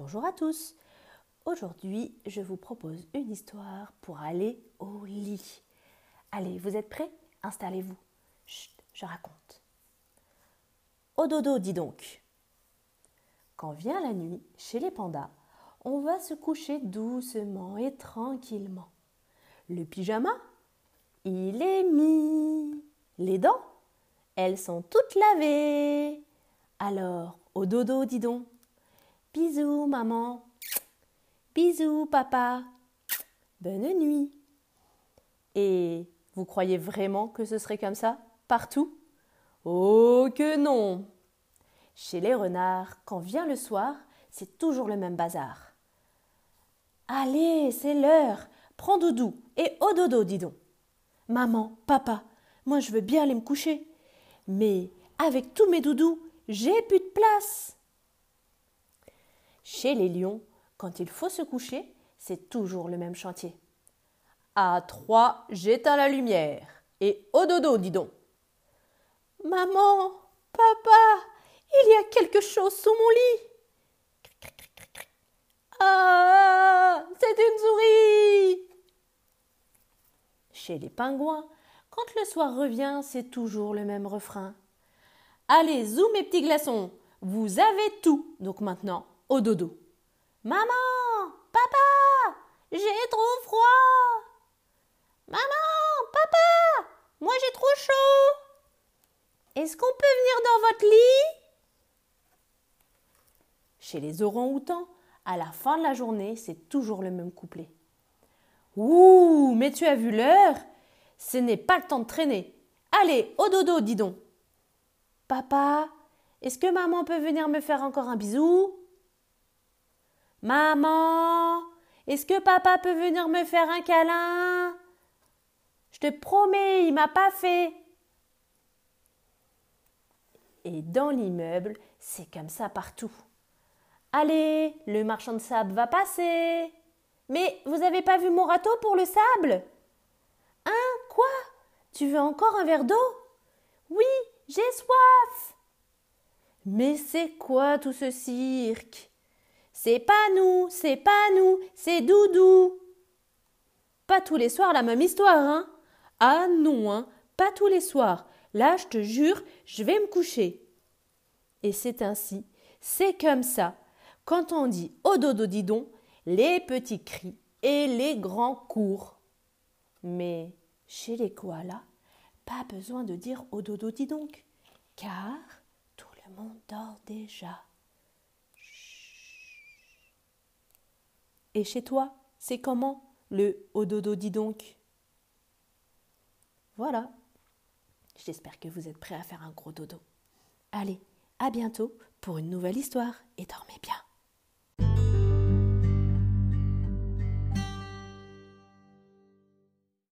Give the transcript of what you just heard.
Bonjour à tous. Aujourd'hui, je vous propose une histoire pour aller au lit. Allez, vous êtes prêts? Installez-vous. Chut, je raconte. Au dodo, dis donc. Quand vient la nuit, chez les pandas, on va se coucher doucement et tranquillement. Le pyjama, il est mis. Les dents, elles sont toutes lavées. Alors, au dodo, dis donc. Bisous, maman. Bisous, papa. Bonne nuit. Et vous croyez vraiment que ce serait comme ça partout? Oh que non Chez les renards, quand vient le soir, c'est toujours le même bazar. Allez, c'est l'heure. Prends doudou et au dodo, dis donc. Maman, papa, moi je veux bien aller me coucher. Mais avec tous mes doudous, j'ai plus de place. Chez les lions, quand il faut se coucher, c'est toujours le même chantier. À trois, j'éteins la lumière. Et au dodo, dis donc. Maman, papa, il y a quelque chose sous mon lit. Ah, c'est une souris. Chez les pingouins, quand le soir revient, c'est toujours le même refrain. Allez, zou mes petits glaçons, vous avez tout. Donc maintenant, au dodo. Maman, papa, j'ai trop froid. Maman, papa, moi j'ai trop chaud. Est-ce qu'on peut venir dans votre lit? Chez les orangs-outans, à la fin de la journée, c'est toujours le même couplet. Ouh, mais tu as vu l'heure? Ce n'est pas le temps de traîner. Allez, au dodo, dis donc. Papa, est-ce que maman peut venir me faire encore un bisou? Maman, est-ce que papa peut venir me faire un câlin? Je te promets, il m'a pas fait. Et dans l'immeuble, c'est comme ça partout. Allez, le marchand de sable va passer. Mais vous avez pas vu mon râteau pour le sable? Hein? Quoi? Tu veux encore un verre d'eau? Oui, j'ai soif. Mais c'est quoi tout ce cirque? C'est pas nous, c'est pas nous, c'est Doudou. Pas tous les soirs la même histoire, hein Ah non, hein, pas tous les soirs. Là, je te jure, je vais me coucher. Et c'est ainsi, c'est comme ça. Quand on dit au dodo didon, les petits cris et les grands cours. Mais chez les koalas, pas besoin de dire au dodo dis donc, car tout le monde dort déjà. Et chez toi, c'est comment le au dodo dis donc? Voilà. J'espère que vous êtes prêts à faire un gros dodo. Allez, à bientôt pour une nouvelle histoire et dormez bien.